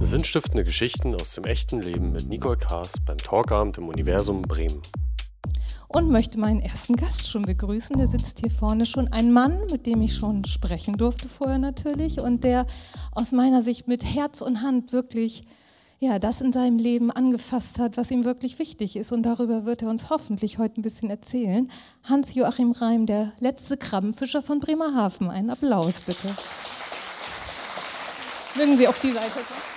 Sinnstiftende Geschichten aus dem echten Leben mit Nicole Kaas beim Talkabend im Universum Bremen. Und möchte meinen ersten Gast schon begrüßen. Der sitzt hier vorne schon. Ein Mann, mit dem ich schon sprechen durfte vorher natürlich und der aus meiner Sicht mit Herz und Hand wirklich ja, das in seinem Leben angefasst hat, was ihm wirklich wichtig ist. Und darüber wird er uns hoffentlich heute ein bisschen erzählen. Hans-Joachim Reim, der letzte Krabbenfischer von Bremerhaven. Einen Applaus bitte. Mögen Sie auf die Seite kommen?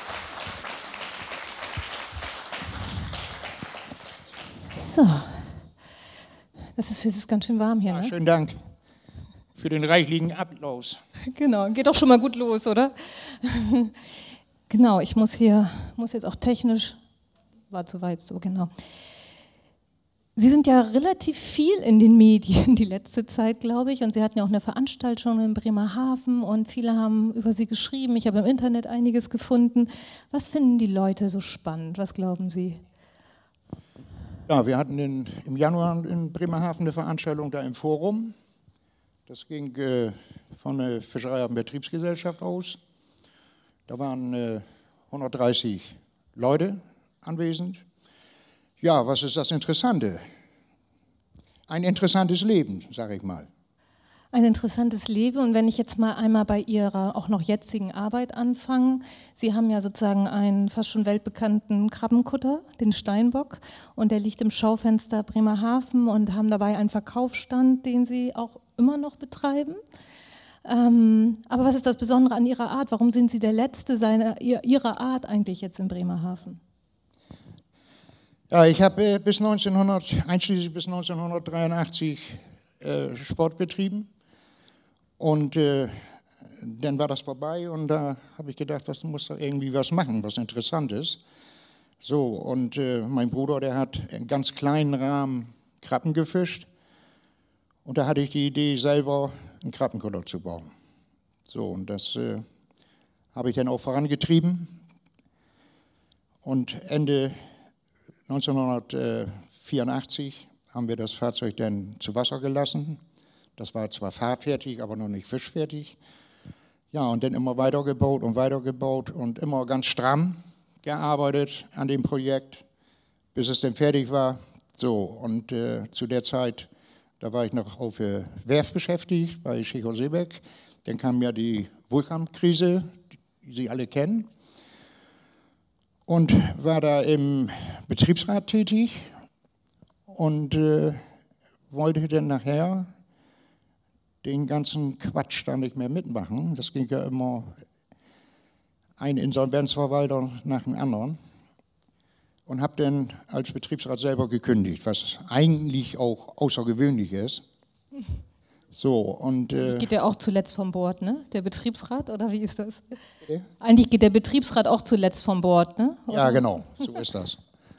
So. Das ist, es ist ganz schön warm hier, Ja, ne? schönen Dank für den reichlichen Applaus. Genau, geht doch schon mal gut los, oder? genau, ich muss hier, muss jetzt auch technisch, war zu weit so, genau. Sie sind ja relativ viel in den Medien die letzte Zeit, glaube ich, und Sie hatten ja auch eine Veranstaltung in Bremerhaven und viele haben über Sie geschrieben. Ich habe im Internet einiges gefunden. Was finden die Leute so spannend? Was glauben Sie? Ja, wir hatten in, im Januar in Bremerhaven eine Veranstaltung da im Forum. Das ging äh, von der Fischerei- und Betriebsgesellschaft aus. Da waren äh, 130 Leute anwesend. Ja, was ist das Interessante? Ein interessantes Leben, sage ich mal. Ein interessantes Leben. Und wenn ich jetzt mal einmal bei Ihrer auch noch jetzigen Arbeit anfange, Sie haben ja sozusagen einen fast schon weltbekannten Krabbenkutter, den Steinbock, und der liegt im Schaufenster Bremerhaven und haben dabei einen Verkaufsstand, den Sie auch immer noch betreiben. Ähm, aber was ist das Besondere an Ihrer Art? Warum sind Sie der Letzte seiner, Ihrer Art eigentlich jetzt in Bremerhaven? Ja, ich habe äh, bis 1900, einschließlich bis 1983 äh, Sport betrieben. Und äh, dann war das vorbei und da habe ich gedacht, was muss da irgendwie was machen, was Interessantes. So, und äh, mein Bruder, der hat in ganz kleinen Rahmen Krabben gefischt. Und da hatte ich die Idee, selber einen Krabbenkutter zu bauen. So, und das äh, habe ich dann auch vorangetrieben. Und Ende 1984 haben wir das Fahrzeug dann zu Wasser gelassen. Das war zwar fahrfertig, aber noch nicht fischfertig. Ja, und dann immer weitergebaut und weitergebaut und immer ganz stramm gearbeitet an dem Projekt, bis es dann fertig war. So, und äh, zu der Zeit, da war ich noch auf der Werft beschäftigt bei Schicho Seebeck. Dann kam ja die Vulkankrise, die Sie alle kennen und war da im Betriebsrat tätig und äh, wollte dann nachher den ganzen Quatsch da nicht mehr mitmachen. Das ging ja immer ein Insolvenzverwalter nach dem anderen und habe dann als Betriebsrat selber gekündigt, was eigentlich auch außergewöhnlich ist. So, und äh, Geht der auch zuletzt vom Bord, ne? Der Betriebsrat oder wie ist das? Bitte? Eigentlich geht der Betriebsrat auch zuletzt vom Bord, ne? Ja, genau, so ist das.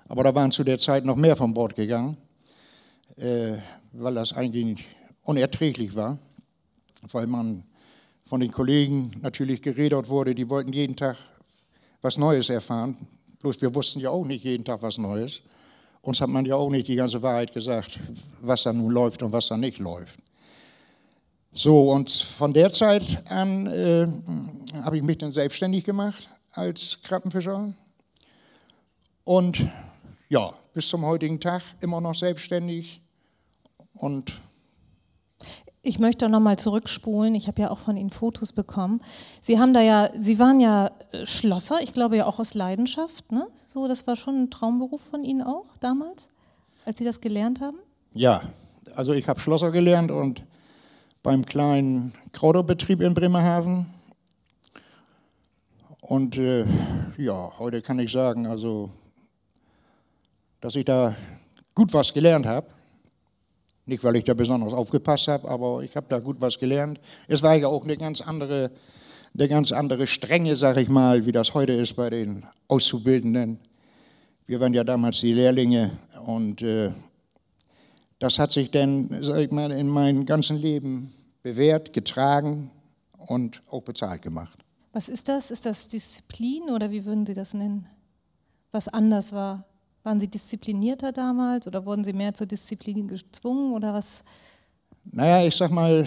Aber da waren zu der Zeit noch mehr von Bord gegangen, äh, weil das eigentlich unerträglich war, weil man von den Kollegen natürlich geredet wurde, die wollten jeden Tag was Neues erfahren. Bloß wir wussten ja auch nicht jeden Tag was Neues. Uns hat man ja auch nicht die ganze Wahrheit gesagt, was da nun läuft und was da nicht läuft. So, und von der Zeit an äh, habe ich mich dann selbstständig gemacht als Krabbenfischer. Und ja, bis zum heutigen Tag immer noch selbstständig. Und Ich möchte noch mal zurückspulen. Ich habe ja auch von Ihnen Fotos bekommen. Sie haben da ja, Sie waren ja äh, Schlosser, ich glaube ja auch aus Leidenschaft, ne? So, das war schon ein Traumberuf von Ihnen auch damals, als Sie das gelernt haben? ja, also ich habe Schlosser gelernt und beim kleinen Krauterbetrieb in Bremerhaven. Und äh, ja, heute kann ich sagen, also, dass ich da gut was gelernt habe. Nicht, weil ich da besonders aufgepasst habe, aber ich habe da gut was gelernt. Es war ja auch eine ganz andere, eine ganz andere Strenge, sag ich mal, wie das heute ist bei den Auszubildenden. Wir waren ja damals die Lehrlinge und äh, das hat sich dann, sag ich mal, in meinem ganzen Leben bewährt, getragen und auch bezahlt gemacht. Was ist das? Ist das Disziplin oder wie würden Sie das nennen? Was anders war? Waren Sie disziplinierter damals oder wurden Sie mehr zur Disziplin gezwungen oder was? Naja, ich sag mal,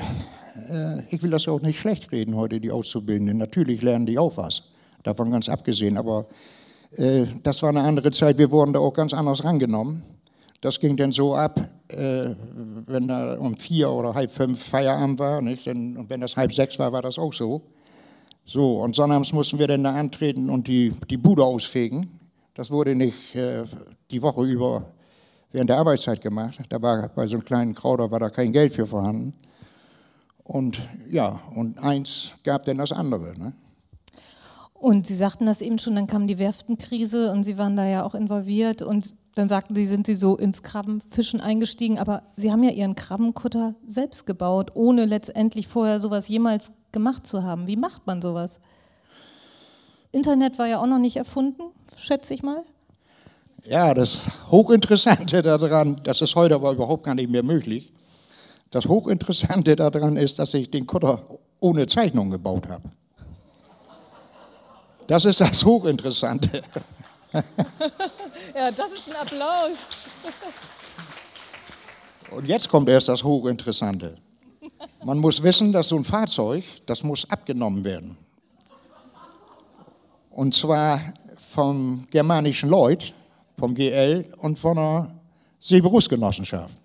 äh, ich will das auch nicht schlecht reden heute, die Auszubildenden. Natürlich lernen die auch was. davon ganz abgesehen. Aber äh, das war eine andere Zeit, wir wurden da auch ganz anders rangenommen. Das ging dann so ab, äh, wenn da um vier oder halb fünf Feierabend war, nicht? und wenn das halb sechs war, war das auch so. So, und sonnabends mussten wir dann da antreten und die, die Bude ausfegen. Das wurde nicht äh, die Woche über während der Arbeitszeit gemacht. Da war bei so einem kleinen Krauter war da kein Geld für vorhanden. Und ja, und eins gab dann das andere. Ne? Und Sie sagten das eben schon, dann kam die Werftenkrise und Sie waren da ja auch involviert und dann sagten Sie, sind Sie so ins Krabbenfischen eingestiegen, aber Sie haben ja Ihren Krabbenkutter selbst gebaut, ohne letztendlich vorher sowas jemals gemacht zu haben. Wie macht man sowas? Internet war ja auch noch nicht erfunden, schätze ich mal. Ja, das Hochinteressante daran, das ist heute aber überhaupt gar nicht mehr möglich. Das Hochinteressante daran ist, dass ich den Kutter ohne Zeichnung gebaut habe. Das ist das Hochinteressante. ja, das ist ein Applaus. Und jetzt kommt erst das Hochinteressante. Man muss wissen, dass so ein Fahrzeug, das muss abgenommen werden. Und zwar vom germanischen Lloyd, vom GL und von der Seeberufsgenossenschaft.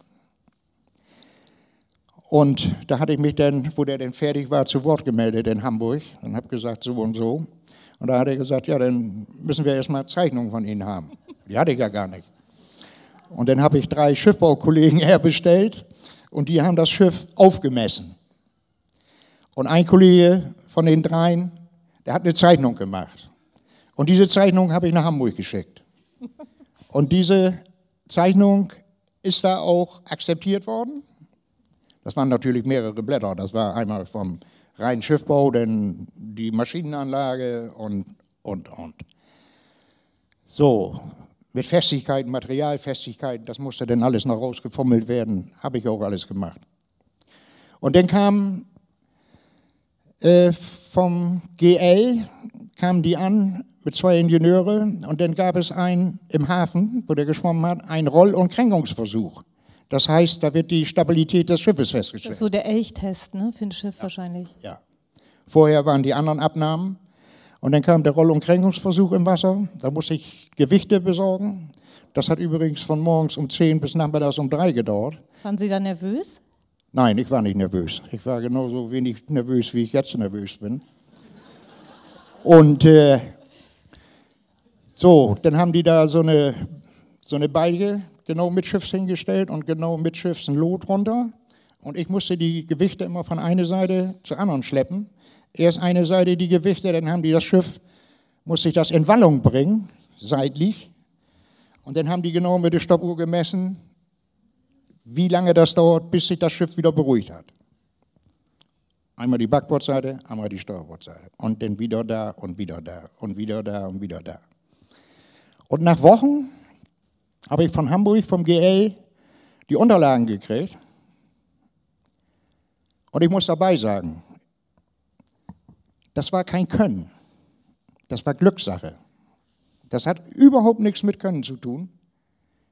Und da hatte ich mich dann, wo der denn fertig war, zu Wort gemeldet in Hamburg und habe gesagt, so und so. Und da hat er gesagt, ja, dann müssen wir erstmal Zeichnungen von Ihnen haben. Die hatte ich ja gar nicht. Und dann habe ich drei Schiffbaukollegen herbestellt und die haben das Schiff aufgemessen. Und ein Kollege von den dreien, der hat eine Zeichnung gemacht. Und diese Zeichnung habe ich nach Hamburg geschickt. Und diese Zeichnung ist da auch akzeptiert worden. Das waren natürlich mehrere Blätter. Das war einmal vom reinen Schiffbau, dann die Maschinenanlage und, und, und. So, mit Festigkeit, Materialfestigkeit, das musste dann alles noch rausgefummelt werden. Habe ich auch alles gemacht. Und dann kam äh, vom GL, kamen die an mit zwei Ingenieure und dann gab es einen im Hafen, wo der geschwommen hat, einen Roll- und Kränkungsversuch. Das heißt, da wird die Stabilität des Schiffes festgestellt. Das ist so der Elchtest ne, für ein Schiff ja. wahrscheinlich. Ja. Vorher waren die anderen Abnahmen und dann kam der Roll- und Kränkungsversuch im Wasser. Da musste ich Gewichte besorgen. Das hat übrigens von morgens um 10 bis nachmittags um 3 gedauert. Waren Sie da nervös? Nein, ich war nicht nervös. Ich war genauso wenig nervös, wie ich jetzt nervös bin. Und äh, so, dann haben die da so eine, so eine Beige genau mitschiffs hingestellt und genau mitschiffs ein Lot runter. Und ich musste die Gewichte immer von einer Seite zur anderen schleppen. Erst eine Seite die Gewichte, dann haben die das Schiff, musste ich das in Wallung bringen, seitlich. Und dann haben die genau mit der Stoppuhr gemessen, wie lange das dauert, bis sich das Schiff wieder beruhigt hat. Einmal die Backbordseite, einmal die Steuerbordseite. Und dann wieder da und wieder da und wieder da und wieder da. Und nach Wochen habe ich von Hamburg, vom GL, die Unterlagen gekriegt. Und ich muss dabei sagen, das war kein Können. Das war Glückssache. Das hat überhaupt nichts mit Können zu tun.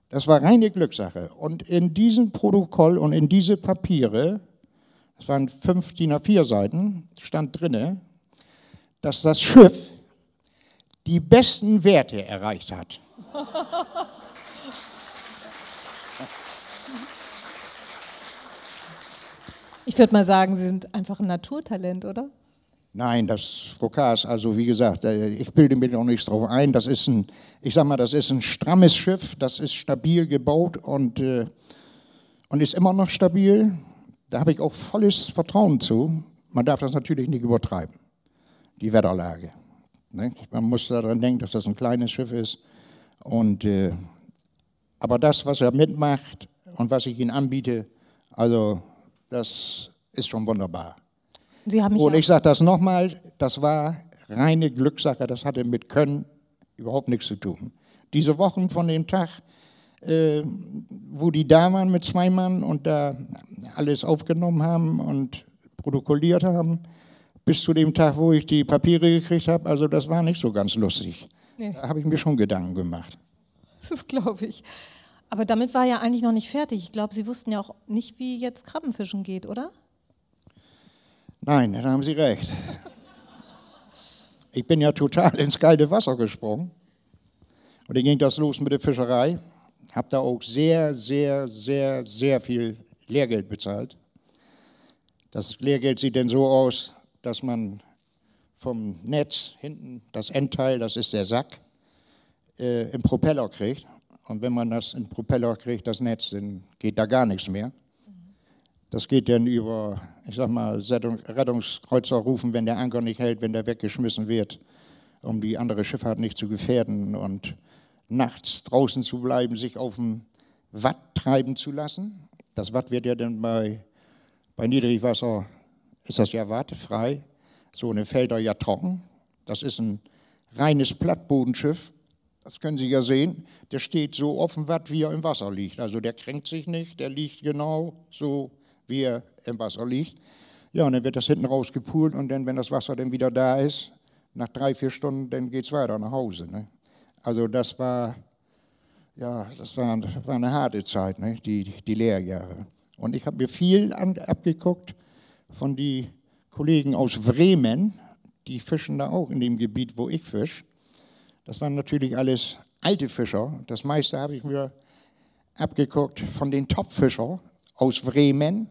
Das war reine Glückssache. Und in diesem Protokoll und in diese Papiere, das waren fünf DIN A4 Seiten, stand drinne, dass das Schiff die besten Werte erreicht hat. Ich würde mal sagen, Sie sind einfach ein Naturtalent, oder? Nein, das Frokas, also wie gesagt, äh, ich bilde mir noch nichts drauf ein. Das ist ein, ich sag mal, das ist ein strammes Schiff, das ist stabil gebaut und, äh, und ist immer noch stabil. Da habe ich auch volles Vertrauen zu. Man darf das natürlich nicht übertreiben, die Wetterlage. Ne? Man muss daran denken, dass das ein kleines Schiff ist. Und, äh, aber das, was er mitmacht und was ich ihm anbiete, also das ist schon wunderbar. und ich sage das nochmal, das war reine Glückssache, das hatte mit Können überhaupt nichts zu tun. Diese Wochen von dem Tag, äh, wo die da waren mit zwei Mann und da alles aufgenommen haben und protokolliert haben, bis zu dem Tag, wo ich die Papiere gekriegt habe, also das war nicht so ganz lustig. Nee. Da habe ich mir schon Gedanken gemacht. Das glaube ich. Aber damit war ja eigentlich noch nicht fertig. Ich glaube, Sie wussten ja auch nicht, wie jetzt Krabbenfischen geht, oder? Nein, da haben Sie recht. ich bin ja total ins kalte Wasser gesprungen. Und dann ging das los mit der Fischerei. Habe da auch sehr, sehr, sehr, sehr viel Lehrgeld bezahlt. Das Lehrgeld sieht denn so aus, dass man vom Netz hinten das Endteil, das ist der Sack, äh, im Propeller kriegt. Und wenn man das im Propeller kriegt, das Netz, dann geht da gar nichts mehr. Das geht dann über, ich sag mal, Rettungskreuzer rufen, wenn der Anker nicht hält, wenn der weggeschmissen wird, um die andere Schifffahrt nicht zu gefährden und nachts draußen zu bleiben, sich auf dem Watt treiben zu lassen. Das Watt wird ja dann bei, bei Niedrigwasser, ist das ja Watt, frei, so eine Felder ja trocken. Das ist ein reines Plattbodenschiff. Das können Sie ja sehen. Der steht so offen wie er im Wasser liegt. Also der kränkt sich nicht, der liegt genau so, wie er im Wasser liegt. Ja, und dann wird das hinten rausgepult und dann, wenn das Wasser dann wieder da ist, nach drei, vier Stunden, dann geht es weiter nach Hause. Ne? Also das war, ja, das war, das war eine harte Zeit, ne? die, die Lehrjahre. Und ich habe mir viel an, abgeguckt von den Kollegen aus Bremen, die fischen da auch in dem Gebiet, wo ich fisch. Das waren natürlich alles alte Fischer. Das meiste habe ich mir abgeguckt von den Topfischern aus Bremen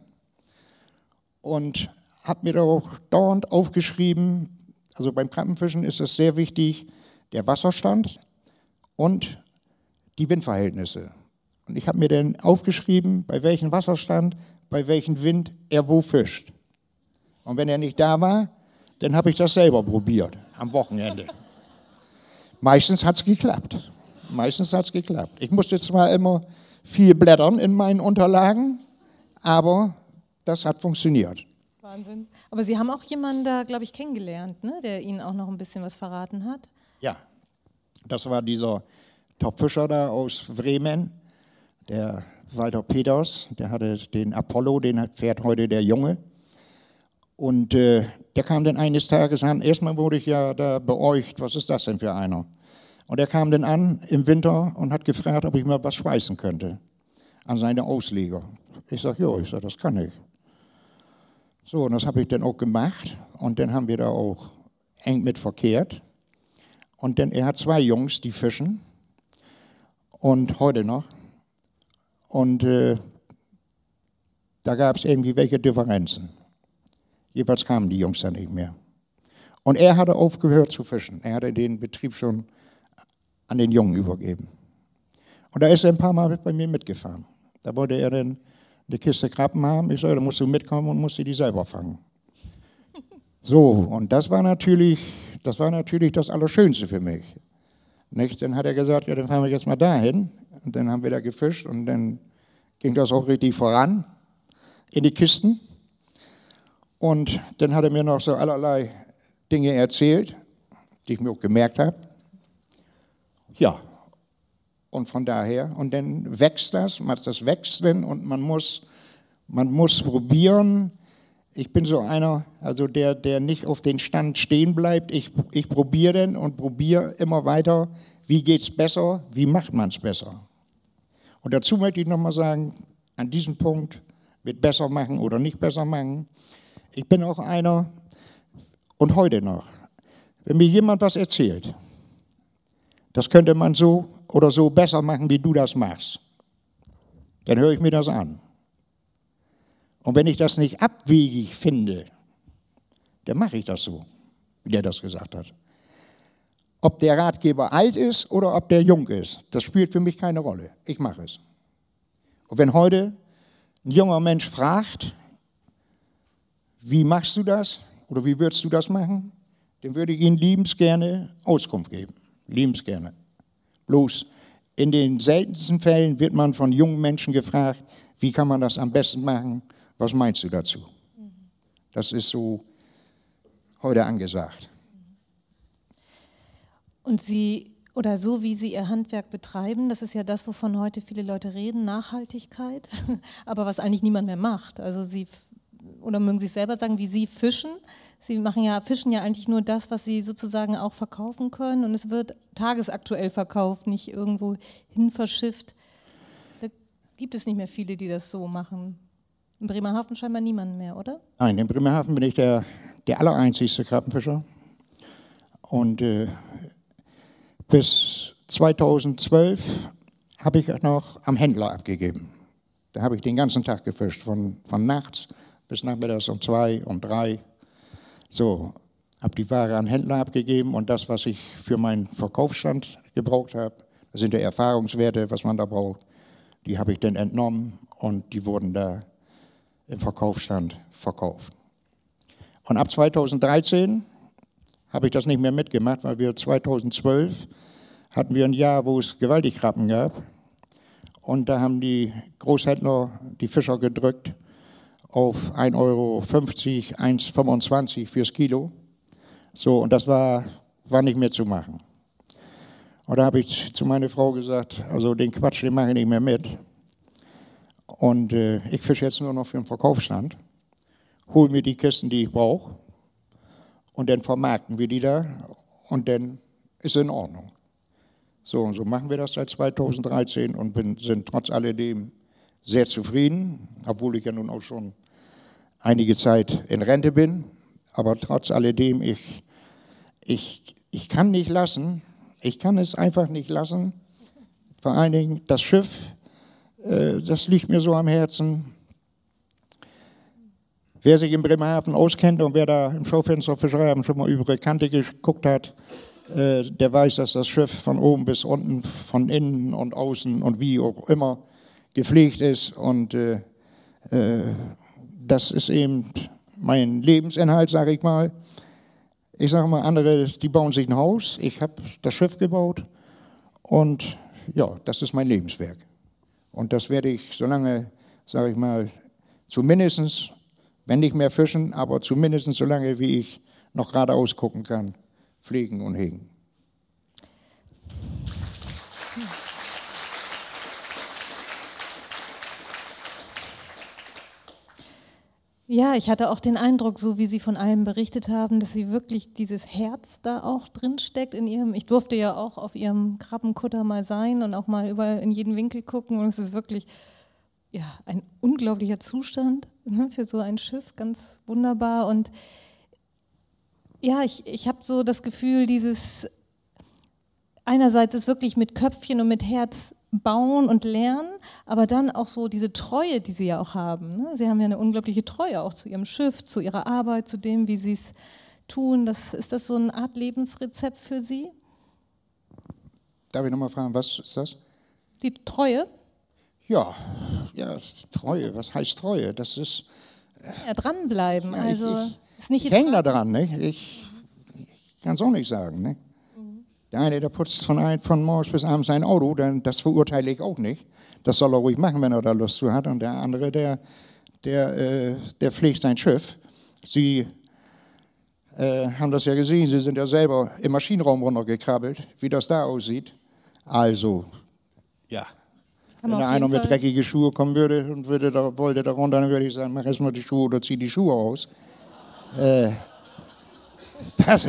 und habe mir da auch dauernd aufgeschrieben, also beim Krabbenfischen ist es sehr wichtig, der Wasserstand und die Windverhältnisse. Und ich habe mir dann aufgeschrieben, bei welchem Wasserstand, bei welchem Wind er wo fischt. Und wenn er nicht da war, dann habe ich das selber probiert am Wochenende. Meistens hat es geklappt. Meistens hat es geklappt. Ich musste zwar immer viel blättern in meinen Unterlagen, aber das hat funktioniert. Wahnsinn. Aber Sie haben auch jemanden da, glaube ich, kennengelernt, ne? der Ihnen auch noch ein bisschen was verraten hat. Ja, das war dieser Topfischer da aus Bremen, der Walter Peters, der hatte den Apollo, den fährt heute der Junge. Und äh, der kam dann eines Tages an, erstmal wurde ich ja da beäugt, was ist das denn für einer? Und er kam dann an im Winter und hat gefragt, ob ich mal was schweißen könnte an seine Ausleger. Ich sage, ja, ich sage, das kann ich. So, und das habe ich dann auch gemacht und dann haben wir da auch eng mit verkehrt. Und dann, er hat zwei Jungs, die fischen und heute noch. Und äh, da gab es irgendwie welche Differenzen. Jeweils kamen die Jungs dann nicht mehr. Und er hatte aufgehört zu fischen. Er hatte den Betrieb schon an den Jungen übergeben. Und da ist er ein paar Mal bei mir mitgefahren. Da wollte er dann eine Kiste Krabben haben. Ich sagte, da musst du mitkommen und musst die selber fangen. So, und das war natürlich das, war natürlich das Allerschönste für mich. Nicht? Dann hat er gesagt, ja, dann fahren wir jetzt mal dahin. Und dann haben wir da gefischt und dann ging das auch richtig voran in die Kisten. Und dann hat er mir noch so allerlei Dinge erzählt, die ich mir auch gemerkt habe. Ja, und von daher, und dann wächst das, das wächst dann und man muss, man muss probieren. Ich bin so einer, also der, der nicht auf den Stand stehen bleibt. Ich, ich probiere den und probiere immer weiter, wie geht es besser, wie macht man es besser. Und dazu möchte ich nochmal sagen, an diesem Punkt mit besser machen oder nicht besser machen, ich bin auch einer, und heute noch, wenn mir jemand was erzählt, das könnte man so oder so besser machen, wie du das machst, dann höre ich mir das an. Und wenn ich das nicht abwegig finde, dann mache ich das so, wie der das gesagt hat. Ob der Ratgeber alt ist oder ob der jung ist, das spielt für mich keine Rolle. Ich mache es. Und wenn heute ein junger Mensch fragt, wie machst du das oder wie würdest du das machen, dann würde ich ihm liebensgerne Auskunft geben. Liebensgerne. Bloß in den seltensten Fällen wird man von jungen Menschen gefragt, wie kann man das am besten machen? Was meinst du dazu? Das ist so heute angesagt. Und Sie, oder so wie Sie Ihr Handwerk betreiben, das ist ja das, wovon heute viele Leute reden, Nachhaltigkeit, aber was eigentlich niemand mehr macht. Also Sie oder mögen Sie selber sagen, wie Sie fischen. Sie machen ja, fischen ja eigentlich nur das, was Sie sozusagen auch verkaufen können und es wird tagesaktuell verkauft, nicht irgendwo hin verschifft. Da gibt es nicht mehr viele, die das so machen. In Bremerhaven scheinbar niemand mehr, oder? Nein, in Bremerhaven bin ich der, der allereinzigste Krabbenfischer. Und äh, bis 2012 habe ich noch am Händler abgegeben. Da habe ich den ganzen Tag gefischt, von, von nachts bis nachmittags um zwei, um drei. So, habe die Ware an Händler abgegeben und das, was ich für meinen Verkaufsstand gebraucht habe, das sind die Erfahrungswerte, was man da braucht, die habe ich dann entnommen und die wurden da im Verkaufsstand verkauft. Und ab 2013 habe ich das nicht mehr mitgemacht, weil wir 2012 hatten wir ein Jahr, wo es gewaltig Krabben gab. Und da haben die Großhändler die Fischer gedrückt auf 1,50 Euro, 1,25 fürs Kilo. So, und das war, war nicht mehr zu machen. Und da habe ich zu meiner Frau gesagt, also den Quatsch, den mache ich nicht mehr mit. Und äh, ich fische jetzt nur noch für den Verkaufsstand, hole mir die Kisten, die ich brauche, und dann vermarkten wir die da und dann ist es in Ordnung. So und so machen wir das seit 2013 und bin, sind trotz alledem sehr zufrieden, obwohl ich ja nun auch schon einige Zeit in Rente bin. Aber trotz alledem, ich, ich, ich kann nicht lassen, ich kann es einfach nicht lassen. Vor allen Dingen das Schiff, äh, das liegt mir so am Herzen. Wer sich in Bremerhaven auskennt und wer da im Schaufenster Fischereihafen schon mal über die Kante geguckt hat, äh, der weiß, dass das Schiff von oben bis unten, von innen und außen und wie auch immer gepflegt ist. Und äh, äh, das ist eben mein Lebensinhalt, sage ich mal. Ich sage mal, andere, die bauen sich ein Haus. Ich habe das Schiff gebaut und ja, das ist mein Lebenswerk. Und das werde ich, solange, sage ich mal, zumindest wenn nicht mehr fischen, aber zumindest so lange, wie ich noch geradeaus gucken kann, pflegen und hegen. Ja, ich hatte auch den Eindruck, so wie Sie von allem berichtet haben, dass Sie wirklich dieses Herz da auch drin steckt in Ihrem. Ich durfte ja auch auf Ihrem Krabbenkutter mal sein und auch mal überall in jeden Winkel gucken und es ist wirklich ja, ein unglaublicher Zustand ne, für so ein Schiff, ganz wunderbar. Und ja, ich, ich habe so das Gefühl, dieses einerseits ist wirklich mit Köpfchen und mit Herz bauen und lernen, aber dann auch so diese Treue, die sie ja auch haben. Ne? Sie haben ja eine unglaubliche Treue auch zu ihrem Schiff, zu ihrer Arbeit, zu dem, wie sie es tun. Das, ist das so eine Art Lebensrezept für Sie? Darf ich nochmal fragen, was ist das? Die Treue? Ja, ja, Treue, was heißt Treue? Das ist. Ja, dranbleiben. Ja, also, ich, ich, ist nicht ich hänge da dran, ne? ich, ich kann es auch nicht sagen. Ne? Der eine, der putzt von, ein, von morgens bis abends sein Auto, dann, das verurteile ich auch nicht. Das soll er ruhig machen, wenn er da Lust zu hat. Und der andere, der, der, äh, der pflegt sein Schiff. Sie äh, haben das ja gesehen, Sie sind ja selber im Maschinenraum runtergekrabbelt, wie das da aussieht. Also, ja, wenn da einer mit dreckigen Schuhe kommen würde und würde da, wollte da runter, dann würde ich sagen, mach erstmal die Schuhe oder zieh die Schuhe aus. Äh, das,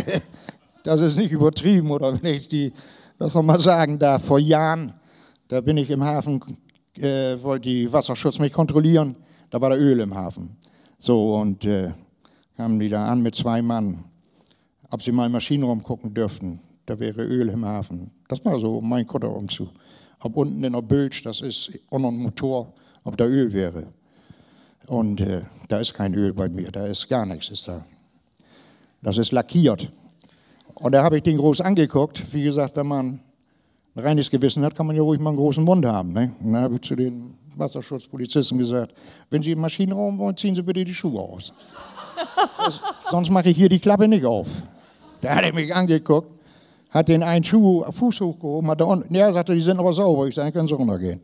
das ist nicht übertrieben, oder wenn ich die, das nochmal sagen darf. Vor Jahren, da bin ich im Hafen, äh, wollte die Wasserschutz mich kontrollieren, da war da Öl im Hafen. So, und äh, kamen die da an mit zwei Mann, ob sie mal in Maschinenraum gucken dürften. Da wäre Öl im Hafen. Das war so mein Kutterumzug ob unten in der Bilge, das ist unter dem Motor, ob da Öl wäre. Und äh, da ist kein Öl bei mir, da ist gar nichts. Ist da. Das ist lackiert. Und da habe ich den groß angeguckt. Wie gesagt, wenn man ein reines Gewissen hat, kann man ja ruhig mal einen großen Mund haben. Ne? Und dann habe ich zu den Wasserschutzpolizisten gesagt, wenn Sie im Maschinenraum wollen, ziehen Sie bitte die Schuhe aus. das, sonst mache ich hier die Klappe nicht auf. Da hat er mich angeguckt hat den einen Schuh, Fuß hochgehoben, hat da unten, ja, sagte, die sind aber sauber. Ich sage, können Sie runtergehen.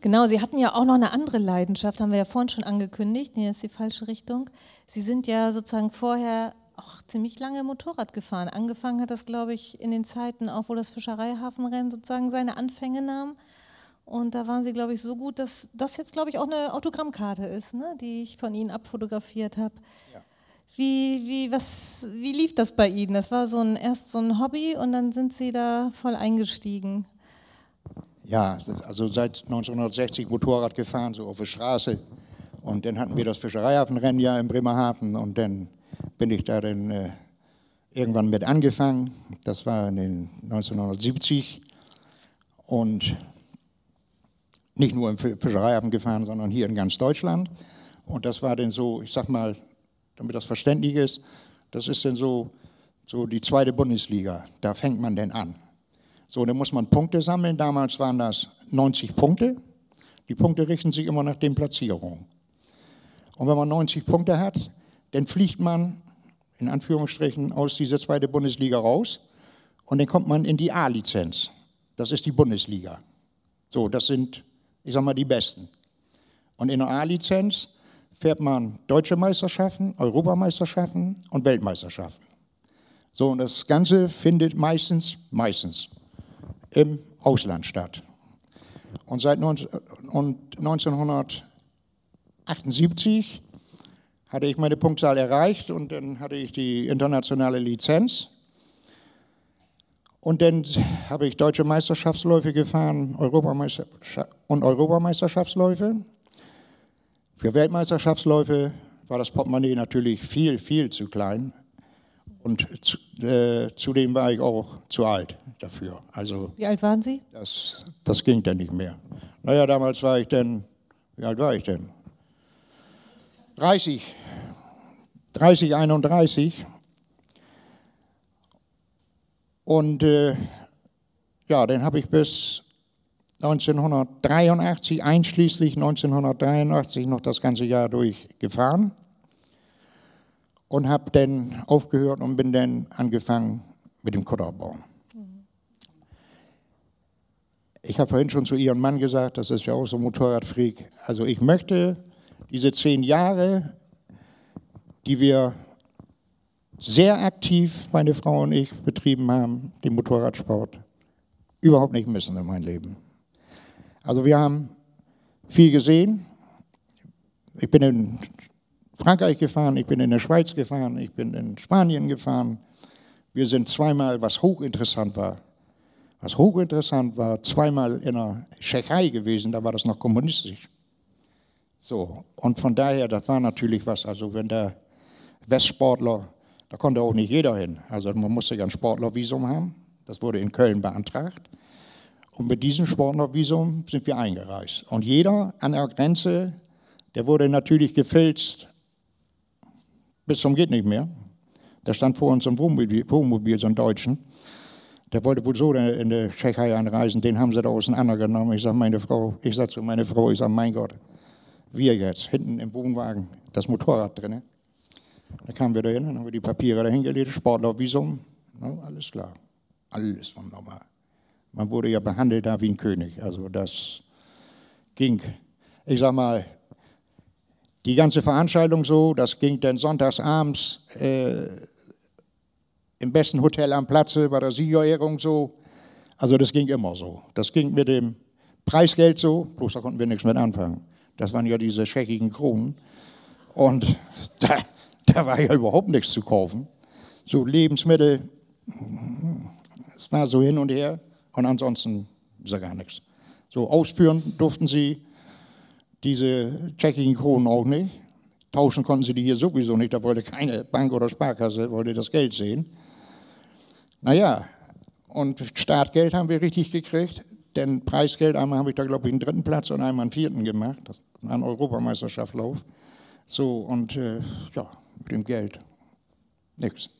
Genau, Sie hatten ja auch noch eine andere Leidenschaft, haben wir ja vorhin schon angekündigt. Nee, das ist die falsche Richtung. Sie sind ja sozusagen vorher auch ziemlich lange Motorrad gefahren. Angefangen hat das, glaube ich, in den Zeiten auch, wo das Fischereihafenrennen sozusagen seine Anfänge nahm. Und da waren sie, glaube ich, so gut, dass das jetzt, glaube ich, auch eine Autogrammkarte ist, ne, die ich von Ihnen abfotografiert habe. Ja. Wie, wie, wie lief das bei Ihnen? Das war so ein, erst so ein Hobby und dann sind Sie da voll eingestiegen. Ja, also seit 1960 Motorrad gefahren, so auf der Straße. Und dann hatten wir das Fischereihafenrennen ja in Bremerhaven und dann bin ich da dann äh, irgendwann mit angefangen. Das war in den 1970 und nicht nur im Fischereihafen gefahren, sondern hier in ganz Deutschland. Und das war dann so, ich sag mal, damit das verständlich ist, das ist dann so, so die zweite Bundesliga. Da fängt man denn an. So, dann muss man Punkte sammeln. Damals waren das 90 Punkte. Die Punkte richten sich immer nach den Platzierungen. Und wenn man 90 Punkte hat, dann fliegt man in Anführungsstrichen aus dieser zweiten Bundesliga raus und dann kommt man in die A-Lizenz. Das ist die Bundesliga. So, das sind, ich sag mal, die Besten. Und in der A-Lizenz fährt man deutsche Meisterschaften, Europameisterschaften und Weltmeisterschaften. So, und das Ganze findet meistens, meistens im Ausland statt. Und seit 1978 hatte ich meine Punktzahl erreicht und dann hatte ich die internationale Lizenz. Und dann habe ich deutsche Meisterschaftsläufe gefahren Europameister und Europameisterschaftsläufe. Für Weltmeisterschaftsläufe war das Portemonnaie natürlich viel, viel zu klein. Und zu, äh, zudem war ich auch zu alt dafür. Also wie alt waren Sie? Das, das ging dann nicht mehr. Naja, damals war ich dann, wie alt war ich denn? 30, 30, 31. Und äh, ja, dann habe ich bis 1983, einschließlich 1983 noch das ganze Jahr durchgefahren und habe dann aufgehört und bin dann angefangen mit dem Kutterbau. Ich habe vorhin schon zu Ihrem Mann gesagt, das ist ja auch so ein Motorradfreak. Also ich möchte diese zehn Jahre, die wir sehr aktiv, meine Frau und ich, betrieben haben, den Motorradsport, überhaupt nicht missen in meinem Leben. Also wir haben viel gesehen. Ich bin in Frankreich gefahren, ich bin in der Schweiz gefahren, ich bin in Spanien gefahren. Wir sind zweimal, was hochinteressant war, was hochinteressant war, zweimal in der Tschechei gewesen, da war das noch kommunistisch. So, und von daher, das war natürlich was, also wenn der Westsportler, da konnte auch nicht jeder hin. Also man musste ja ein Sportlervisum haben, das wurde in Köln beantragt. Und mit diesem Sportlervisum sind wir eingereist. Und jeder an der Grenze, der wurde natürlich gefilzt bis zum geht nicht mehr. Der stand vor uns im Wohnmobil, Wohnmobil so ein Deutschen. Der wollte wohl so in der Tschechei einreisen, den haben sie da auseinandergenommen. Ich sage meine Frau, ich sage zu meiner Frau, ich sage, mein Gott, wir jetzt, hinten im Wohnwagen, das Motorrad drin. Da kamen wir da hin, dann haben wir die Papiere da hingelegt, Sportlervisum, no, alles klar, alles wunderbar. Man wurde ja behandelt da wie ein König. Also das ging, ich sag mal, die ganze Veranstaltung so, das ging dann sonntags abends äh, im besten Hotel am Platze bei der Siegerehrung so. Also das ging immer so. Das ging mit dem Preisgeld so, bloß da konnten wir nichts mit anfangen. Das waren ja diese scheckigen Kronen. Und da, da war ja überhaupt nichts zu kaufen. So Lebensmittel, es war so hin und her. Und ansonsten ist ja gar nichts. So ausführen durften sie diese tschechigen Kronen auch nicht. Tauschen konnten sie die hier sowieso nicht. Da wollte keine Bank oder Sparkasse wollte das Geld sehen. Naja, und Startgeld haben wir richtig gekriegt. Denn Preisgeld, einmal habe ich da, glaube ich, einen dritten Platz und einmal einen vierten gemacht. Das war ein Europameisterschaftlauf. So, und äh, ja, mit dem Geld nichts.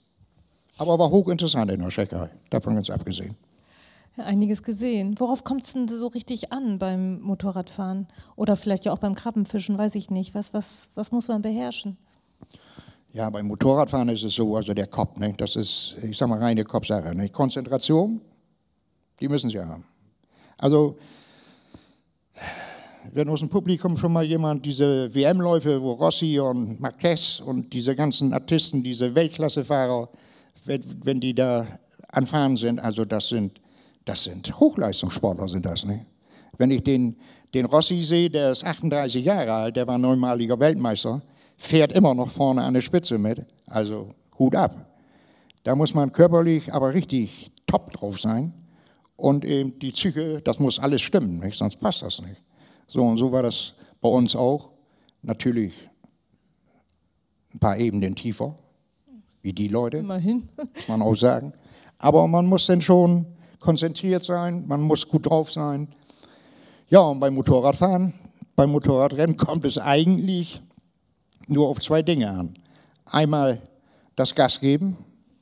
Aber war hochinteressant in der Tschechei, davon ganz abgesehen. Einiges gesehen. Worauf kommt es denn so richtig an beim Motorradfahren? Oder vielleicht ja auch beim Krabbenfischen, weiß ich nicht. Was, was, was muss man beherrschen? Ja, beim Motorradfahren ist es so, also der Kopf, ne? das ist, ich sag mal, reine Kopfsache. Ne? Konzentration, die müssen sie haben. Also, wenn aus dem Publikum schon mal jemand diese WM-Läufe, wo Rossi und Marquez und diese ganzen Artisten, diese Weltklassefahrer, wenn, wenn die da anfahren sind, also das sind das sind Hochleistungssportler, sind das. Ne? Wenn ich den, den Rossi sehe, der ist 38 Jahre alt, der war neunmaliger Weltmeister, fährt immer noch vorne an der Spitze mit. Also Hut ab. Da muss man körperlich aber richtig top drauf sein. und eben die Züge, das muss alles stimmen, nicht? sonst passt das nicht. So und so war das bei uns auch. Natürlich ein paar Ebenen tiefer, wie die Leute, Immerhin. muss man auch sagen. Aber man muss dann schon konzentriert sein, man muss gut drauf sein. Ja, und beim Motorradfahren, beim Motorradrennen kommt es eigentlich nur auf zwei Dinge an. Einmal das Gas geben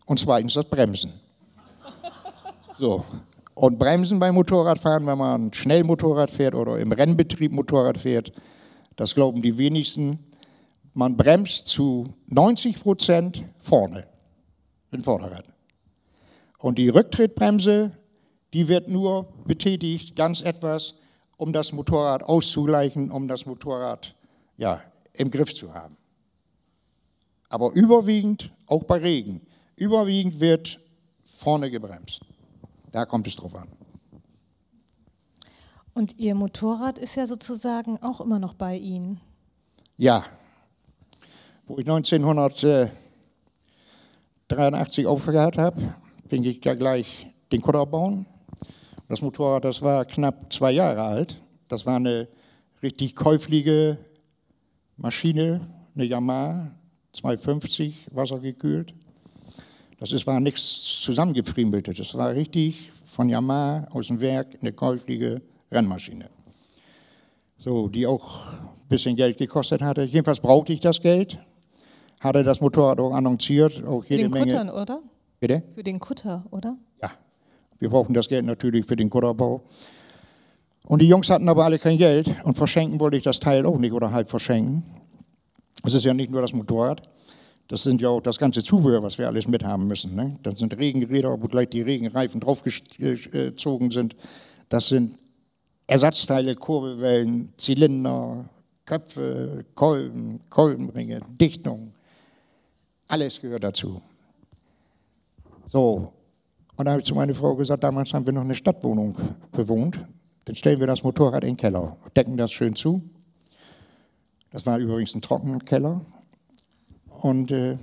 und zweitens das Bremsen. So. Und Bremsen beim Motorradfahren, wenn man schnell Motorrad fährt oder im Rennbetrieb Motorrad fährt, das glauben die wenigsten. Man bremst zu 90 Prozent vorne, im Vorderrad. Und die Rücktrittbremse, die wird nur betätigt, ganz etwas, um das Motorrad auszugleichen, um das Motorrad ja, im Griff zu haben. Aber überwiegend, auch bei Regen, überwiegend wird vorne gebremst. Da kommt es drauf an. Und Ihr Motorrad ist ja sozusagen auch immer noch bei Ihnen. Ja, wo ich 1983 aufgehört habe, fing ich ja gleich den Kutter bauen. Das Motorrad, das war knapp zwei Jahre alt. Das war eine richtig käufliche Maschine, eine Yamaha 250, wassergekühlt. Das ist, war nichts zusammengefriemeltes. Das war richtig von Yamaha aus dem Werk eine käufliche Rennmaschine. So, die auch ein bisschen Geld gekostet hatte. Jedenfalls brauchte ich das Geld. Hatte das Motorrad auch annonciert. Auch Für jede den Menge. Kuttern, oder? Bitte? Für den Kutter, oder? Ja, wir brauchten das Geld natürlich für den Kutterbau. Und die Jungs hatten aber alle kein Geld und verschenken wollte ich das Teil auch nicht oder halb verschenken. Es ist ja nicht nur das Motorrad, das sind ja auch das ganze Zubehör, was wir alles mithaben müssen. Ne? Das sind Regenräder, wo gleich die Regenreifen draufgezogen sind. Das sind Ersatzteile, Kurbelwellen, Zylinder, Köpfe, Kolben, Kolbenringe, Dichtung. Alles gehört dazu. So, und da habe ich zu meiner Frau gesagt, damals haben wir noch eine Stadtwohnung bewohnt. Dann stellen wir das Motorrad in den Keller, decken das schön zu. Das war übrigens ein trockener Keller. Und äh,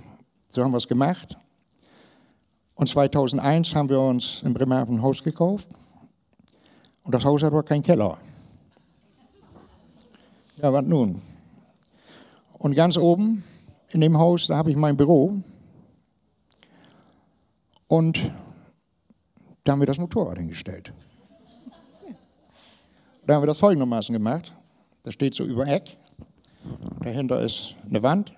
so haben wir es gemacht. Und 2001 haben wir uns in Bremerhaven ein Haus gekauft. Und das Haus hat aber keinen Keller. Ja, was nun? Und ganz oben in dem Haus, da habe ich mein Büro. Und da haben wir das Motorrad hingestellt. Da haben wir das folgendermaßen gemacht. Das steht so über Eck. Dahinter ist eine Wand.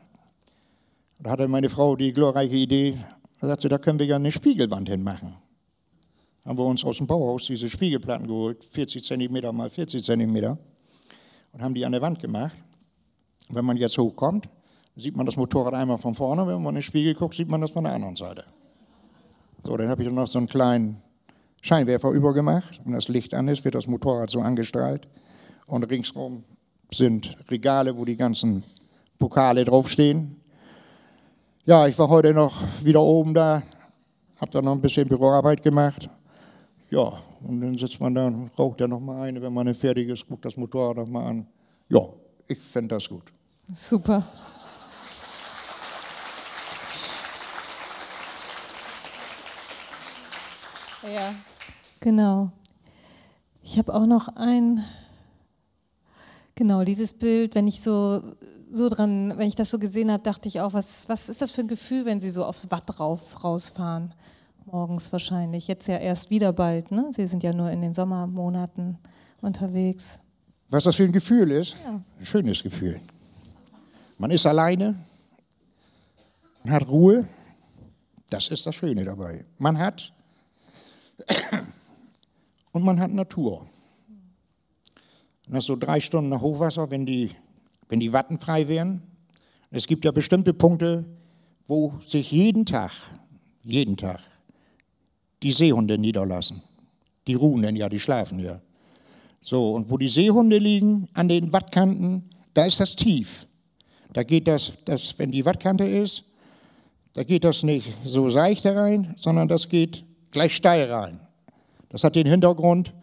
Da hatte meine Frau die glorreiche Idee, da sagt sie, da können wir ja eine Spiegelwand hinmachen. Haben wir uns aus dem Bauhaus diese Spiegelplatten geholt, 40 cm mal 40 cm, und haben die an der Wand gemacht. Wenn man jetzt hochkommt, sieht man das Motorrad einmal von vorne, wenn man in den Spiegel guckt, sieht man das von der anderen Seite. So, dann habe ich noch so einen kleinen Scheinwerfer übergemacht. Wenn das Licht an ist, wird das Motorrad so angestrahlt. Und ringsrum sind Regale, wo die ganzen Pokale draufstehen. Ja, ich war heute noch wieder oben da, habe da noch ein bisschen Büroarbeit gemacht. Ja, und dann sitzt man da und raucht ja noch mal eine, wenn man fertig ist, guckt das Motorrad noch mal an. Ja, ich fände das gut. Super. Ja, genau. Ich habe auch noch ein, genau, dieses Bild, wenn ich so, so dran, wenn ich das so gesehen habe, dachte ich auch, was, was ist das für ein Gefühl, wenn Sie so aufs Watt rauf, rausfahren? Morgens wahrscheinlich. Jetzt ja erst wieder bald, ne? Sie sind ja nur in den Sommermonaten unterwegs. Was das für ein Gefühl ist? Ja. Ein schönes Gefühl. Man ist alleine, man hat Ruhe, das ist das Schöne dabei. Man hat und man hat Natur. Ist so drei Stunden nach Hochwasser, wenn die, wenn die Watten frei wären. Es gibt ja bestimmte Punkte, wo sich jeden Tag, jeden Tag, die Seehunde niederlassen. Die ruhen denn ja, die schlafen ja. So, und wo die Seehunde liegen, an den Wattkanten, da ist das tief. Da geht das, das, wenn die Wattkante ist, da geht das nicht so seicht rein, sondern das geht gleich steil rein. Das hat den Hintergrund,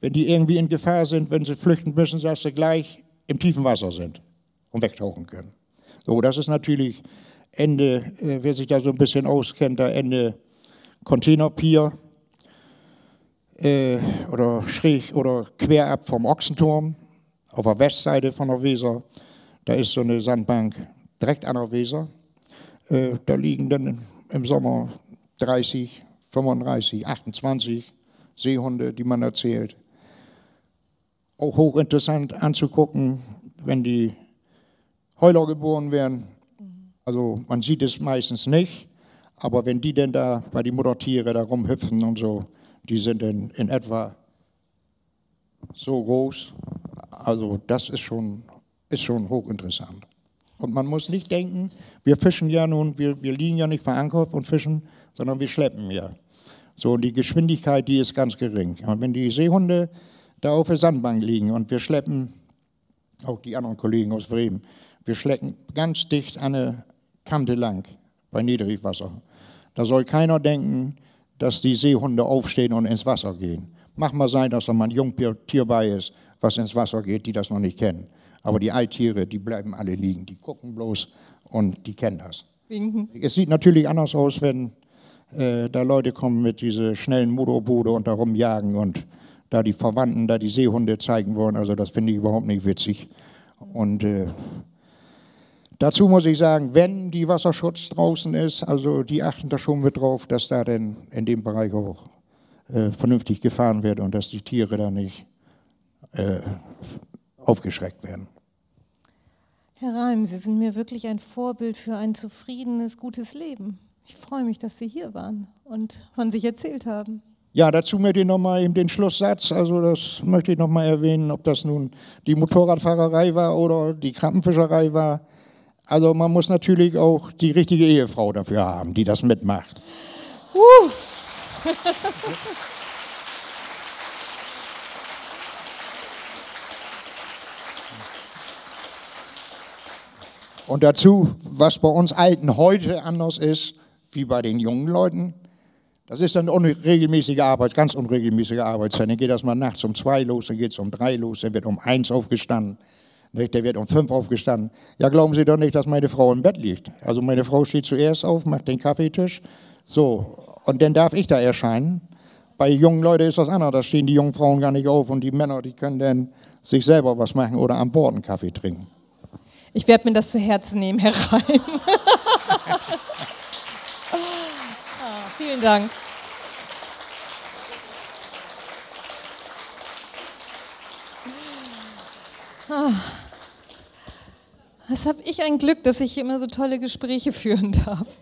wenn die irgendwie in Gefahr sind, wenn sie flüchten müssen, dass sie gleich im tiefen Wasser sind und wegtauchen können. So, das ist natürlich Ende, äh, wer sich da so ein bisschen auskennt, da Ende Containerpier. äh, oder schräg oder quer ab vom Ochsenturm auf der Westseite von der Weser. Da ist so eine Sandbank direkt an der Weser. Äh, da liegen dann im Sommer 30, 35, 28 Seehunde, die man erzählt. Auch hochinteressant anzugucken, wenn die Heuler geboren werden. Also man sieht es meistens nicht, aber wenn die denn da bei den Muttertiere da rumhüpfen und so, die sind in, in etwa so groß. Also das ist schon, ist schon hochinteressant. Und man muss nicht denken, wir fischen ja nun, wir, wir liegen ja nicht verankert und fischen, sondern wir schleppen ja. So, die Geschwindigkeit, die ist ganz gering. Und wenn die Seehunde da auf der Sandbank liegen und wir schleppen, auch die anderen Kollegen aus Bremen, wir schleppen ganz dicht an eine Kante lang bei Niedrigwasser. Da soll keiner denken, dass die Seehunde aufstehen und ins Wasser gehen. Mach mal sein, dass da mal ein Jungtier bei ist, was ins Wasser geht, die das noch nicht kennen. Aber die Alttiere, die bleiben alle liegen. Die gucken bloß und die kennen das. Winken. Es sieht natürlich anders aus, wenn äh, da Leute kommen mit diese schnellen Motorboote und da rumjagen und da die Verwandten, da die Seehunde zeigen wollen. Also das finde ich überhaupt nicht witzig. Und äh, dazu muss ich sagen, wenn die Wasserschutz draußen ist, also die achten da schon mit drauf, dass da denn in dem Bereich auch äh, vernünftig gefahren wird und dass die Tiere da nicht äh, aufgeschreckt werden. Herr Reim, Sie sind mir wirklich ein Vorbild für ein zufriedenes, gutes Leben. Ich freue mich, dass Sie hier waren und von sich erzählt haben. Ja, dazu möchte ich nochmal eben den Schlusssatz, also das möchte ich nochmal erwähnen, ob das nun die Motorradfahrerei war oder die Krabbenfischerei war. Also man muss natürlich auch die richtige Ehefrau dafür haben, die das mitmacht. Uh. Und dazu, was bei uns Alten heute anders ist, wie bei den jungen Leuten, das ist dann unregelmäßige Arbeit, ganz unregelmäßige Arbeitszeit. Dann geht das mal nachts um zwei los, dann geht es um drei los, dann wird um eins aufgestanden, der wird um fünf aufgestanden. Ja, glauben Sie doch nicht, dass meine Frau im Bett liegt. Also meine Frau steht zuerst auf, macht den Kaffeetisch, so, und dann darf ich da erscheinen. Bei jungen Leuten ist das anders, da stehen die jungen Frauen gar nicht auf und die Männer, die können dann sich selber was machen oder an Bord einen Kaffee trinken. Ich werde mir das zu Herzen nehmen, Herr Reim. Vielen Dank. Ah. Was habe ich ein Glück, dass ich hier immer so tolle Gespräche führen darf.